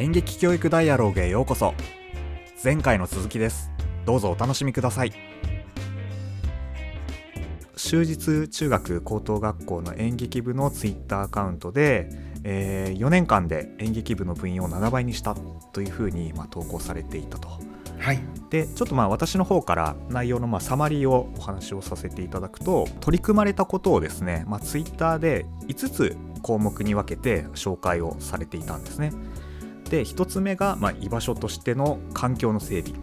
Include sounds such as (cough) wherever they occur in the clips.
演劇教育ダイアログへようこそ前回の続きですどうぞお楽しみください終日中学高等学校の演劇部のツイッターアカウントで、えー、4年間で演劇部の部員を7倍にしたというふうに、まあ、投稿されていたと。はい、でちょっとまあ私の方から内容のまあサマリーをお話をさせていただくと取り組まれたことをですね、まあ、ツイッターで5つ項目に分けて紹介をされていたんですね。で1つ目がま居場所としての環境の整備。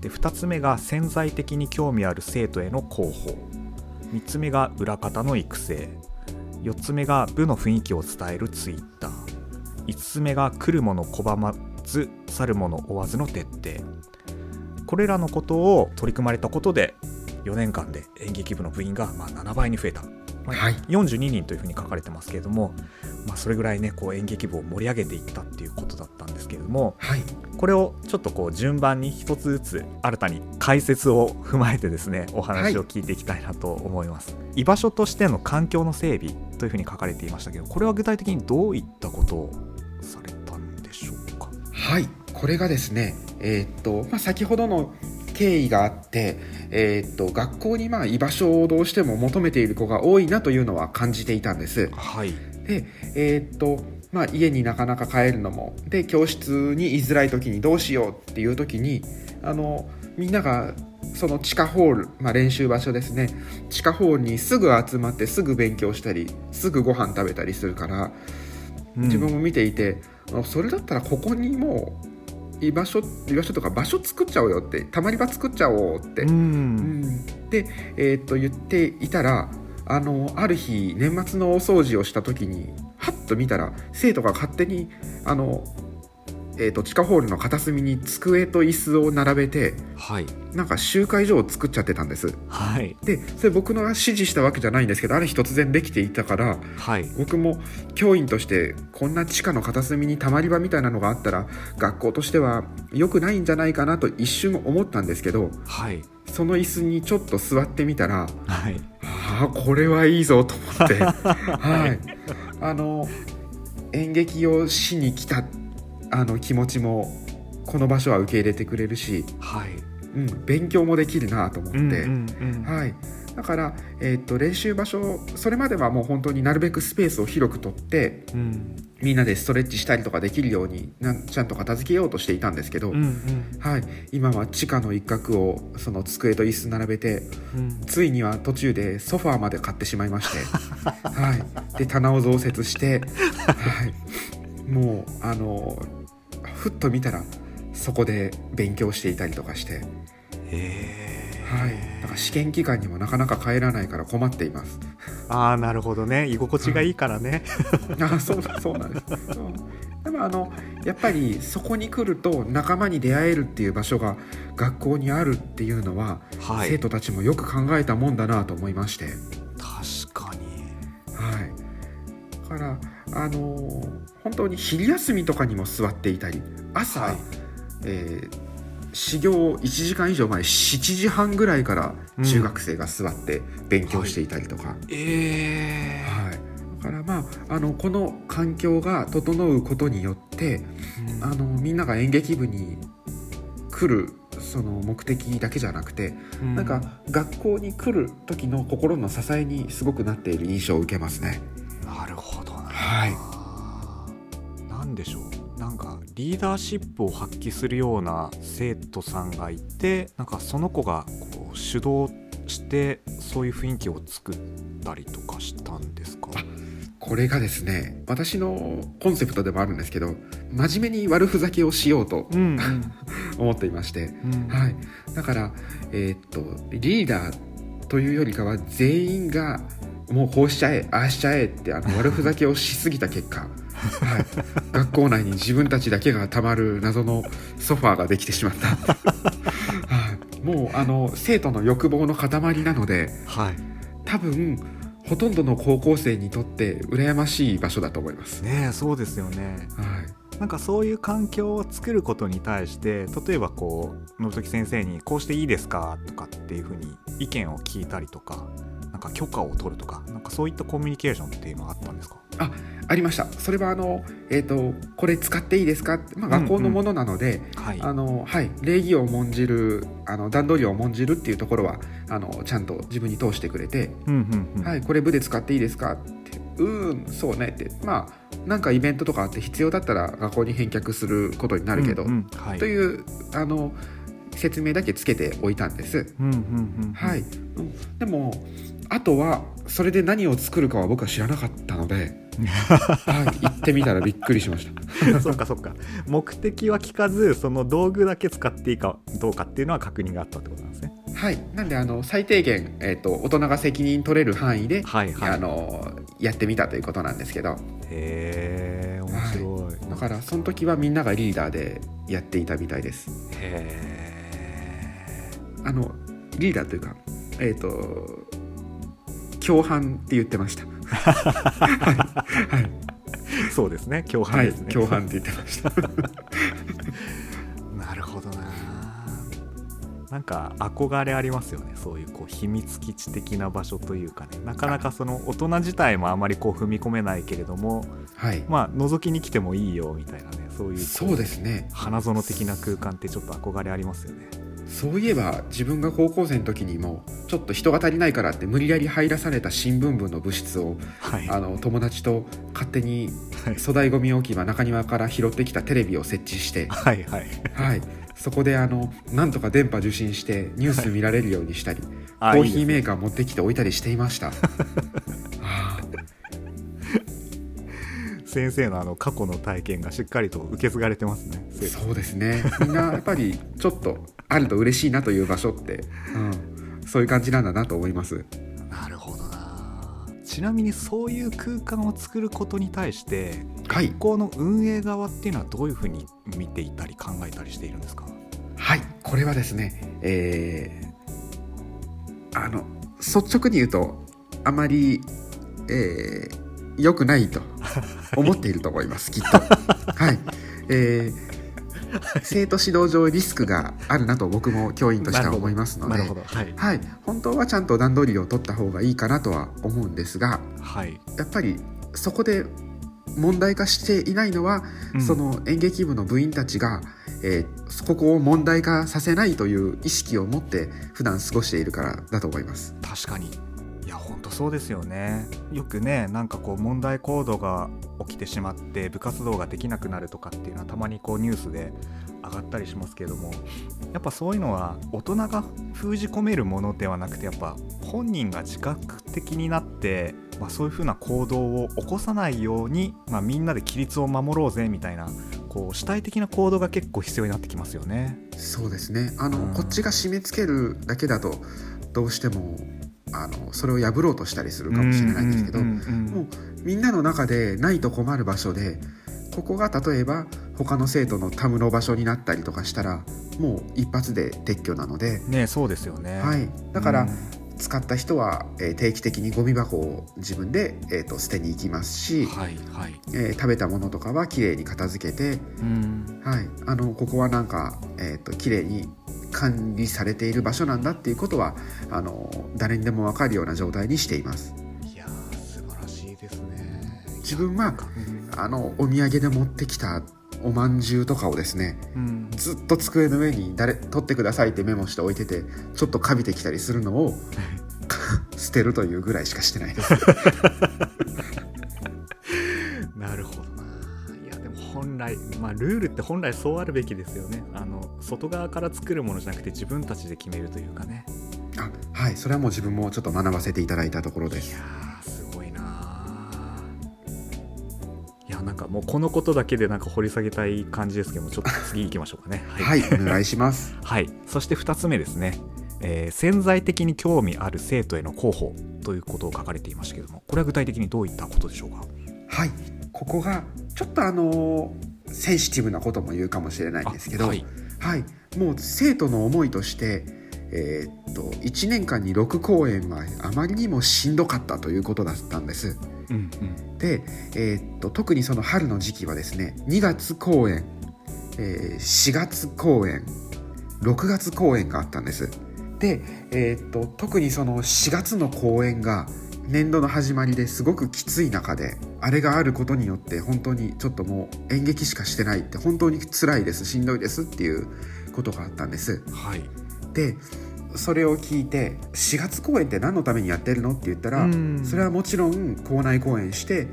で2つ目が潜在的に興味ある生徒への広報。3つ目が裏方の育成。4つ目が部の雰囲気を伝えるツイッター。5つ目が来るもの拒まず去るもの追わずの徹底。これらのことを取り組まれたことで4年間で演劇部の部員がま7倍に増えた。まあ、はい、42人というふうに書かれてますけれども、まあ、それぐらいねこう演劇部を盛り上げていったっていうことだったんですけれども、はい、これをちょっとこう順番に一つずつ新たに解説を踏まえてですねお話を聞いていきたいなと思います、はい、居場所としての環境の整備というふうに書かれていましたけどこれは具体的にどういったことをされたんでしょうか？はい。これがですねえー、っと、まあ、先ほどの経緯があって、えー、っと学校にまあ居場所をどうしても求めている子が多いなというのは感じていたんです。はい、で、えー、っとまあ、家になかなか帰るのもで教室に居づらい時にどうしようっていう時にあのみんながその地下ホール、まあ、練習場所ですね。地下ホールにすぐ集まってすぐ勉強したりすぐご飯食べたりするから、うん、自分も見ていてそれだったらここにもう居場所居場所とか場所作っちゃおうよってたまり場作っちゃおうって、うん、で、えー、っと言っていたらあのある日年末のお掃除をした時にはっと見たら生徒が勝手にあのえーと、地下ホールの片隅に机と椅子を並べて、はい、なんか集会所を作っちゃってたんです、はい、でそれ僕の指示したわけじゃないんですけどある日突然できていたから、はい、僕も教員としてこんな地下の片隅にたまり場みたいなのがあったら学校としては良くないんじゃないかなと一瞬思ったんですけど、はい、その椅子にちょっと座ってみたら、はい、ああこれはいいぞと思って、(laughs) はい、あの演劇をしに来たってあの気持ちもこの場所は受け入れてくれるし、はい。うん、勉強もできるなと思って、うんうんうん、はい、だから、えー、っと練習場所それまではもう本当になるべくスペースを広くとって、うん、みんなでストレッチしたりとかできるようになんちゃんと片付けようとしていたんですけど、うんうん、はい、今は地下の一角をその机と椅子並べて、うん、ついには途中でソファーまで買ってしまいまして、(laughs) はい、で棚を増設して、はい、もうあのふっと見たらそこで勉強していたりとかして。はい。だから試験期間にもなかなか帰らないから困っています。ああなるほどね。居心地がいいからね、あそうそうなんです、でもあのやっぱりそこに来ると仲間に出会えるっていう場所が学校にあるっていうのは、はい、生徒たちもよく考えたもんだなと思いまして。確かに。はい。だからあのー本当に昼休みとかにも座っていたり朝、はい、えー、始業1時間以上前7時半ぐらいから中学生が座って勉強していたりとか、うんはい、えー、はい。だからまああのこの環境が整うことによって、うん、あのみんなが演劇部に来るその目的だけじゃなくて、うん、なんか学校に来る時の心の支えにすごくなっている印象を受けますね。なるほどはい。何でしょう？なんかリーダーシップを発揮するような生徒さんがいてなんかその子がこう主導してそういう雰囲気を作ったりとかしたんですか？これがですね私のコンセプトでもあるんですけど真面目に悪ふざけをしようと、うんうん、(laughs) 思っていまして、うん、はい、だから、えー、っとリーダーというよりかは全員がもうこうしちゃえああしちゃえってあの悪ふざけをしすぎた結果 (laughs) はい、学校内に自分たちだけがたまる謎のソファーができてしまった、(laughs) はい、もうあの生徒の欲望の塊なので、はい、多分ほとんどの高校生にとって羨ましい場所だと思います。ねそうですよね、はい、なんかそういう環境を作ることに対して例えばこう信時先生に「こうしていいですか?」とかっていうふうに意見を聞いたりとかか許可を取るとかなんかそういったコミュニケーションっていうのはあったんですか？あありました。それはあの、えーと、これ使っていいですか、まあ、学校のものなので、はい。あのはい、礼儀を重んじるあの段取りを重んじるっていうところはあのちゃんと自分に通してくれて「うんうんうん、はい、これ部で使っていいですか?」って「うんそうね」ってまあなんかイベントとかあって必要だったら学校に返却することになるけど、うんうんはい、というあの説明だけつけておいたんです。はい、でもあとはそれで何を作るかは僕は知らなかったので、(laughs) はい、行ってみたらびっくりしました。(laughs) そっかそっか。目的は聞かずその道具だけ使っていいかどうかっていうのは確認があったってことなんですね。はい。なんであの最低限、えーと、大人が責任取れる範囲で、はいはい、あのやってみたということなんですけど。へえ面白い、はい、だからその時はみんながリーダーでやっていたみたいです。へえあのリーダーというかえっ、ー、と共犯って言ってました。はい、はい、そうですね。共犯ですね、はい、共犯って言ってました。(laughs) なるほどな。なんか憧れありますよね。そういうこう秘密基地的な場所というかね。なかなかその大人自体もあまりこう踏み込めないけれども、はい、まあ覗きに来てもいいよみたいなね。そういうそうですね。花園的な空間ってちょっと憧れありますよねそういえば自分が高校生の時にもちょっと人が足りないからって無理やり入らされた新聞部の部室を、はい、あの友達と勝手に粗大ごみ置き場中庭から拾ってきたテレビを設置して、はいはい。はい、そこであのなんとか電波受信してニュース見られるようにしたり、はい、コーヒーメーカー持ってきて置いたりしていました。先生のあの過去の体験がしっかりと受け継がれてますね。そうですね。みんなやっぱりちょっとあると嬉しいなという場所って、うん、そういう感じなんだなと思います。なるほどな。ちなみにそういう空間を作ることに対して、はい、学校の運営側っていうのはどういうふうに見ていたり考えたりしているんですか？はい。これはですねえー、あの率直に言うとあまり、えー、良くないと (laughs) 思っていると思いますきっと。はい。えー生徒指導上リスクがあるなと僕も教員としては思いますので、はい、はい、本当はちゃんと段取りを取った方がいいかなとは思うんですが、はい、やっぱりそこで問題化していないのは、うん、その演劇部の部員たちが、えー、ここを問題化させないという意識を持って普段過ごしているからだと思います。確かにそうですよね。よくねなんかこう問題行動が起きてしまって部活動ができなくなるとかっていうのはたまにこうニュースで上がったりしますけどもやっぱそういうのは大人が封じ込めるものではなくてやっぱ本人が自覚的になって、まあ、そういうふうな行動を起こさないように、まあ、みんなで規律を守ろうぜみたいなこう主体的な行動が結構必要になってきますよね。そうですね。あの、うん、こっちが締め付けるだけだとどうしてもあのそれを破ろうとしたりするかもしれないんですけど、もうみんなの中でないと困る場所でここが例えば他の生徒のたむの場所になったりとかしたらもう一発で撤去なので、ね、そうですよね、はい、だから、使った人は、えー、定期的にゴミ箱を自分で、えーと、捨てに行きますし、はいはい。えー、食べたものとかはきれいに片付けて、はい、あのここはなんか、えーと、きれいに管理されている場所なんだっていうことはあの誰にでも分かるような状態にしています。いや素晴らしいですね。自分はあのお土産で持ってきたおまんじゅうとかをですね、うん、ずっと机の上に誰「取ってください」ってメモして置いててちょっとかびてきたりするのを (laughs) 捨てるというぐらいしかしてないです。(laughs) なるほど本来まあルールって本来そうあるべきですよね。あの外側から作るものじゃなくて自分たちで決めるというかね。あはいそれはもう自分もちょっと学ばせていただいたところで。すいやすごいないやなんかもうこのことだけでなんか掘り下げたい感じですけどもちょっと次行きましょうかね。(laughs) はい、はい、お願いします。(laughs) はい。そして2つ目ですね。えー、潜在的に興味ある生徒への広報ということを書かれていましたけれどもこれは具体的にどういったことでしょうか？はいここがちょっとあのセンシティブなことも言うかもしれないんですけど、はい、はい、もう生徒の思いとして、えー、っと1年間に6公演はあまりにもしんどかったということだったんです。うんうん、で、えー、っと特にその春の時期はですね2月公演、えー、4月公演6月公演があったんです。で、えーっと特にその4月の公演が年度の始まりですごくきつい中であれがあることによって本当にちょっともう演劇しかしてないって本当に辛いです。しんどいです。っていうことがあったんです。はい。でそれを聞いて4月公演って何のためにやってるの？って言ったらうん。それはもちろん校内公演して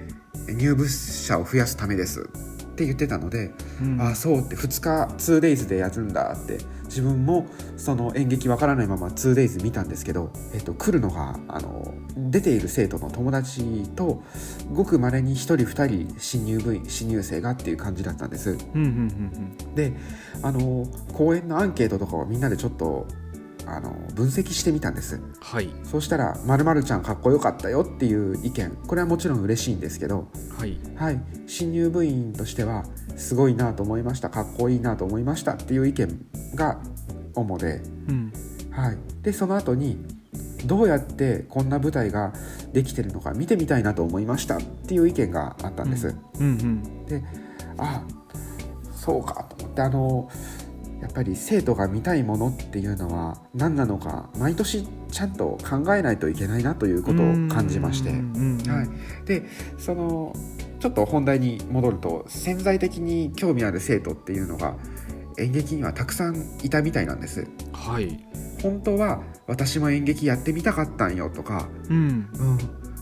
入部者を増やすためですって言ってたので、うん。ああそうって2日 2days でやるんだって自分もその演劇わからないまま 2days 見たんですけど、えっと、来るのがあの出ている生徒の友達とごくまれに1人2人新入部員新入生がっていう感じだったんです。うんうんうんであの公演のアンケートとかをみんなでちょっとあの分析してみたんです。うんはい。そうしたら「まるちゃんかっこよかったよ」っていう意見。これはもちろん嬉しいんですけど。はい。はい。新入部員としてはすごいなと思いましたかっこいいなと思いましたっていう意見が主で,、うん。はい、でその後にどうやってこんな舞台ができてるのか見てみたいなと思いましたっていう意見があったんです、うんうんあそうかと思ってあのやっぱり生徒が見たいものっていうのは何なのか毎年ちゃんと考えないといけないなということを感じまして、うんうんうん。はい、でそのちょっと本題に戻ると潜在的に興味ある生徒っていうのが演劇にはたくさんいたみたいなんです。はい。本当は私も演劇やってみたかったんよとか、うん。うん、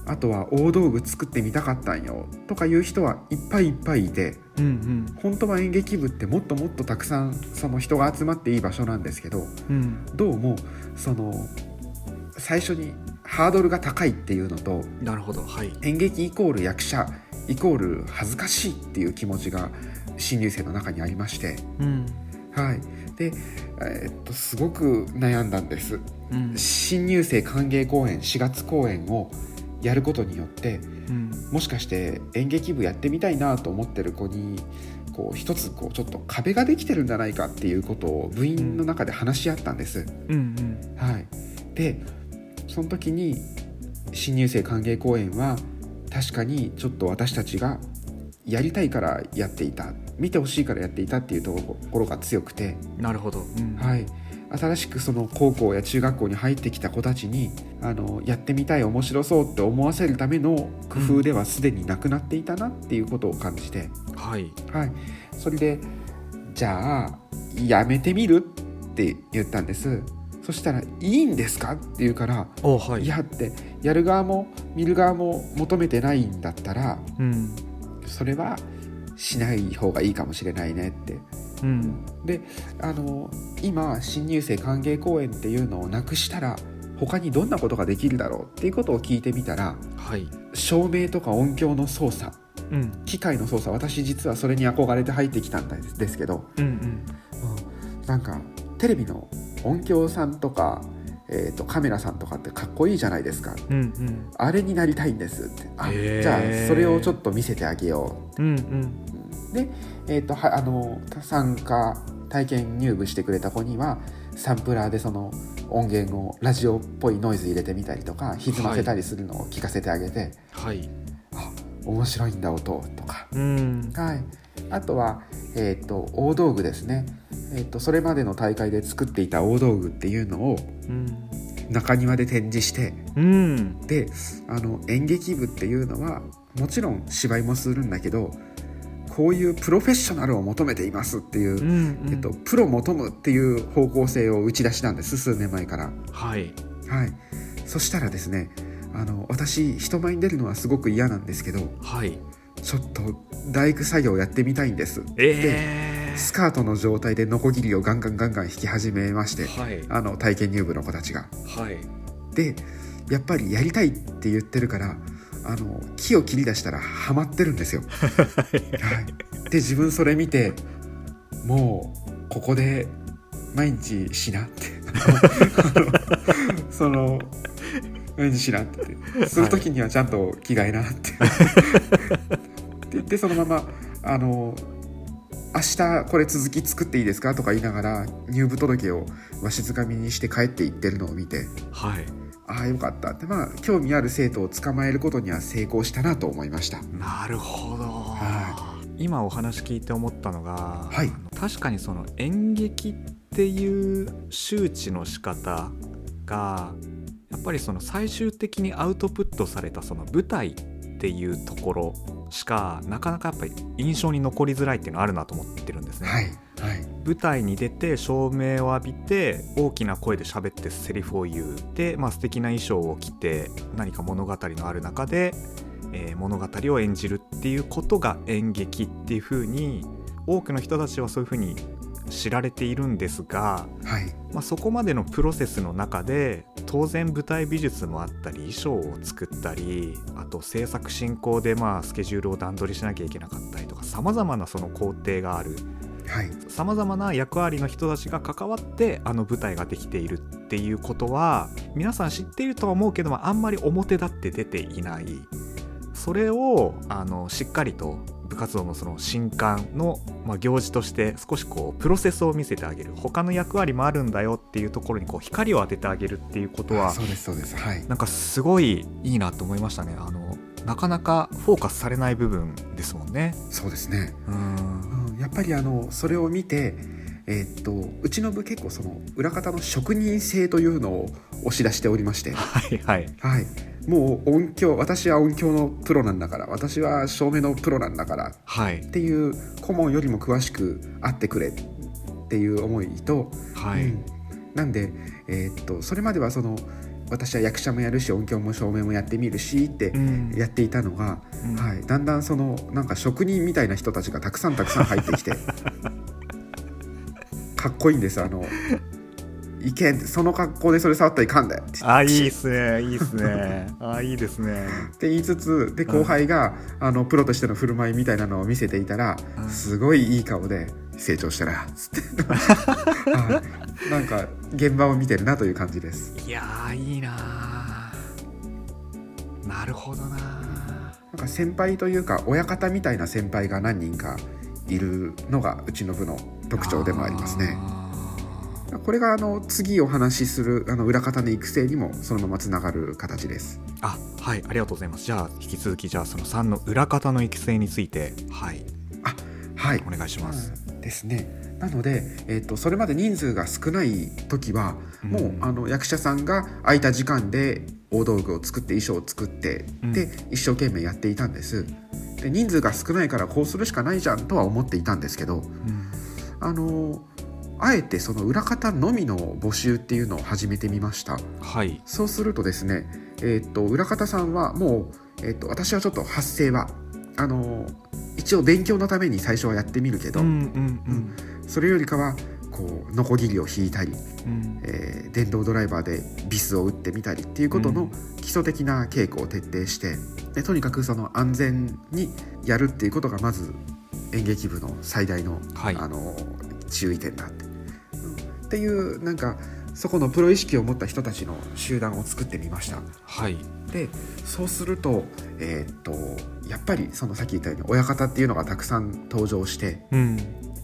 あとは大道具作ってみたかったんよとかいう人はいっぱいいっぱいいて。うんうん。本当は演劇部ってもっともっとたくさんその人が集まっていい場所なんですけどうん。どうもその最初にハードルが高いっていうのとなるほど。はい。演劇イコール役者イコール恥ずかしいっていう気持ちが新入生の中にありまして。うん。はい。で、えーっとすごく悩んだんです。うん。新入生歓迎公演4月公演をやることによってうん。もしかして演劇部やってみたいなと思ってる子にこう一つこうちょっと壁ができてるんじゃないかっていうことを部員の中で話し合ったんです、うん。はい、でその時に新入生歓迎公演は確かにちょっと私たちがやりたいからやっていた見てほしいからやっていたっていうところが強くて、うんなるほど。うん。はい、新しくその高校や中学校に入ってきた子たちにあのやってみたい面白そうって思わせるための工夫ではすでになくなっていたなっていうことを感じて、はい。はい、それでじゃあやめてみる？って言ったんですそしたら「いいんですか?」って言うからおはい。いやってやる側も見る側も求めてないんだったらうん。それはしない方がいいかもしれないねって。うん。であの今新入生歓迎公演っていうのをなくしたら他にどんなことができるだろうっていうことを聞いてみたらはい。照明とか音響の操作うん。機械の操作私実はそれに憧れて入ってきたんですですけど、うんうん。うん。なんかテレビの音響さんとか、えー、とカメラさんとかってかっこいいじゃないですか。うんうん。あれになりたいんですって。あじゃあそれをちょっと見せてあげよう。んうん。うで、えー、とはあの参加体験入部してくれた子にはサンプラーでその音源をラジオっぽいノイズ入れてみたりとか歪ませたりするのを聞かせてあげて、はい。あ面白いんだ音とか。うん。はい、あとは、えー、と大道具ですね、えー、とそれまでの大会で作っていた大道具っていうのをうん。中庭で展示してうん。であの演劇部っていうのはもちろん芝居もするんだけどこういうプロフェッショナルを求めていますっていう、うんうん。えっと、プロ求むっていう方向性を打ち出したんです数年前から。はい。はい、そしたらですねあの私人前に出るのはすごく嫌なんですけどはいちょっと大工作業やってみたいんです。えスカートの状態でノコギリをガンガンガンガン引き始めましてー、はい。あの体験入部の子たちが。はい。でやっぱりやりたいって言ってるからあの木を切り出したらハマってるんですよ。(laughs) はい、で自分それ見てもうここで毎日しなって。(laughs) その毎日しなって。する時にはちゃんと着替えなって。っ (laughs) て言ってそのままあの明日これ続き作っていいですか？とか言いながら入部届をわしづかみにして帰っていってるのを見て。はい。ああよかった。ってまあ興味ある生徒を捕まえることには成功したなと思いました。なるほど、は今お話聞いて思ったのが、はい。確かにその演劇っていう周知の仕方がやっぱりその最終的にアウトプットされたその舞台っていうところしかなかなかやっぱり印象に残りづらいっていうのはあるなと思ってるんですね。はいはい舞台に出て照明を浴びて大きな声で喋ってセリフを言うで、まあ素敵な衣装を着て何か物語のある中で、えー物語を演じるっていうことが演劇っていう風に多くの人たちはそういう風に知られているんですが、はい。まあ、そこまでのプロセスの中で当然舞台美術もあったり衣装を作ったりあと制作進行でまあスケジュールを段取りしなきゃいけなかったりとかさまざまなその工程がある。はい。さまざまな役割の人たちが関わってあの舞台ができているっていうことは皆さん知っているとは思うけどもあんまり表立って出ていない。それをあのしっかりと部活動のその新刊の、まあ、行事として少しこうプロセスを見せてあげる。他の役割もあるんだよっていうところにこう光を当ててあげるっていうことはそうですそうです。はい。なんかすごいいいなと思いましたね。あのなかなかフォーカスされない部分ですもんね。そうですね。うん。うんやっぱりあのそれを見て、えーっとうちの部結構その裏方の職人性というのを押し出しておりまして、はいはい。はい、もう音響私は音響のプロなんだから私は照明のプロなんだからはい。っていう顧問よりも詳しくあってくれっていう思いと、はい、うん。なんで、えーっとそれまではその私は役者もやるし音響も照明もやってみるしってうん。やっていたのが、うん。はい、だんだんそのなんか職人みたいな人たちがたくさんたくさん入ってきて (laughs) かっこいいんですあのいけん。その格好でそれ触ったらいかんだよってあいいっすね。いいっすね。あいいですね。って言いつつで後輩が、あのプロとしての振る舞いみたいなのを見せていたら、うん。すごいいい顔で成長したなつって、(laughs) はい、なんか現場を見てるなという感じです。いやーいいなー。なるほどななんか先輩というか親方みたいな先輩が何人かいるのがうちの部の特徴でもありますね。あこれがあの次お話しするあの裏方の育成にもそのままつながる形です。ーあはいありがとうございます。じゃあ引き続きじゃあその3の裏方の育成についてはい。はい。お願いします、ですね。なので、えー、とそれまで人数が少ない時はもう、うんあの役者さんが空いた時間で大道具を作って衣装を作って、うん。で一生懸命やっていたんです。で人数が少ないからこうするしかないじゃんとは思っていたんですけどうん。あのあえてその裏方のみの募集っていうのを始めてみました。はい。そうするとですね、えー、と裏方さんはもう、えー、と私はちょっと発声はあの一応勉強のために最初はやってみるけど、うんうんそれよりかはこうノコギリを引いたり、うん。えー電動ドライバーでビスを打ってみたりっていうことのうん。基礎的な稽古を徹底してでとにかくその安全にやるっていうことがまず演劇部の最大の,、はい。あの注意点だって、うんっていうなんかそこのプロ意識を持った人たちの集団を作ってみました。はいでそうすると,、えーっとやっぱりそのさっき言ったように親方っていうのがたくさん登場してうん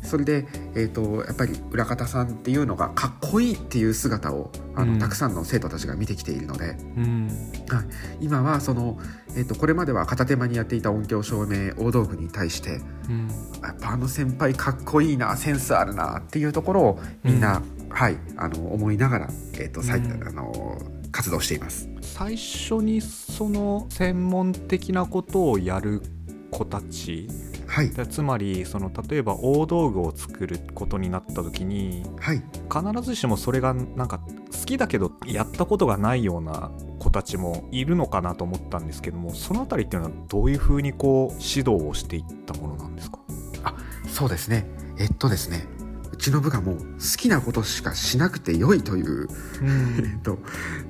それで、えー、とやっぱり裏方さんっていうのがかっこいいっていう姿をあの、うん。たくさんの生徒たちが見てきているので。うん。今はその、えー、とこれまでは片手間にやっていた音響照明大道具に対してうん。やっぱあの先輩かっこいいなセンスあるなっていうところをみんな、はい、あの思いながら、えーとさいうんあの活動しています。最初にその専門的なことをやる子たちはい、でつまりその例えば大道具を作ることになった時にはい。必ずしもそれがなんか好きだけどやったことがないような子たちもいるのかなと思ったんですけどもそのあたりっていうのはどういうふうにこう指導をしていったものなんですか？そうですね。えっとですね。うちの部がもう好きなことしかしなくて良いという (laughs) えっと、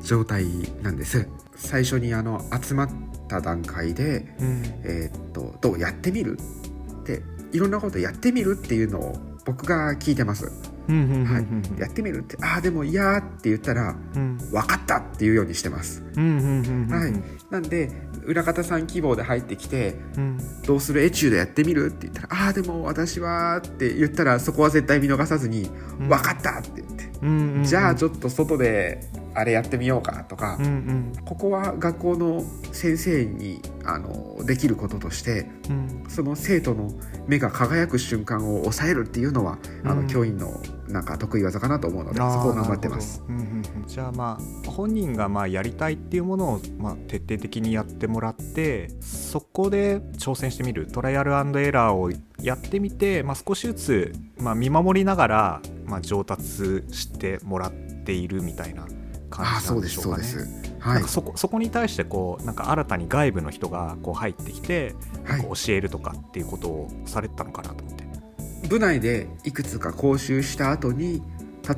状態なんです。最初にあの集まった段階で、うん。えーっとどうやってみるっていろんなことやってみるっていうのを僕が聞いてます、はい。うんやってみるってああでも嫌って言ったらうん。分かったっていうようにしてます。なんで裏方さん希望で入ってきてうん。どうする？エチュードやってみる？って言ったらああでも私はって言ったらそこは絶対見逃さずにうん。分かったって、うんじゃあちょっと外であれやってみようかとか、うんうん。ここは学校の先生にあのできることとしてうん。その生徒の目が輝く瞬間を抑えるっていうのはあの、うん教員のなんか得意技かなと思うのでそこを頑張ってます。うんうんうん。じゃあまあ本人がまあやりたいっていうものをまあ徹底的にやってもらってそこで挑戦してみる。トライアルエラーをやってみて、まあ、少しずつまあ見守りながらまあ上達してもらっているみたいな感じなんでしょうかね。はい、そこそこに対してこうなんか新たに外部の人がこう入ってきて、教えるとかっていうことをされてたのかなと思って。部内でいくつか講習した後に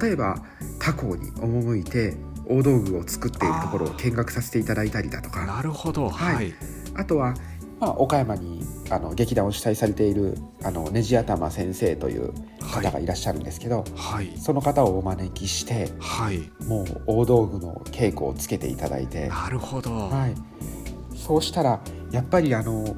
例えば他校に赴いて大道具を作っているところを見学させていただいたりだとか。なるほど。はい。はい。あとは、まあ、岡山にあの劇団を主催されているあのネジ頭先生という方がいらっしゃるんですけど、はい。その方をお招きしてはい。もう大道具の稽古をつけていただいて、なるほど、はい、そうしたらやっぱりあの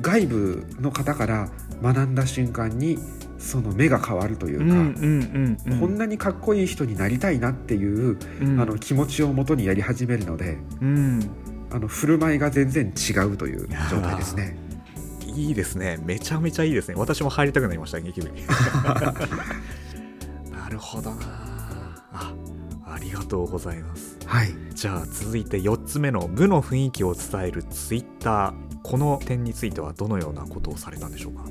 外部の方から学んだ瞬間にその目が変わるというか、うんうんうんうん。こんなにかっこいい人になりたいなっていう、うん。あの気持ちをもとにやり始めるのでうん。あの振る舞いが全然違うという状態ですね。いいですね。めちゃめちゃいいですね。私も入りたくなりました劇部に。(laughs) なるほどな。あありがとうございます。はい、じゃあ続いて4つ目の部の雰囲気を伝えるツイッター。この点についてはどのようなことをされたんでしょうか？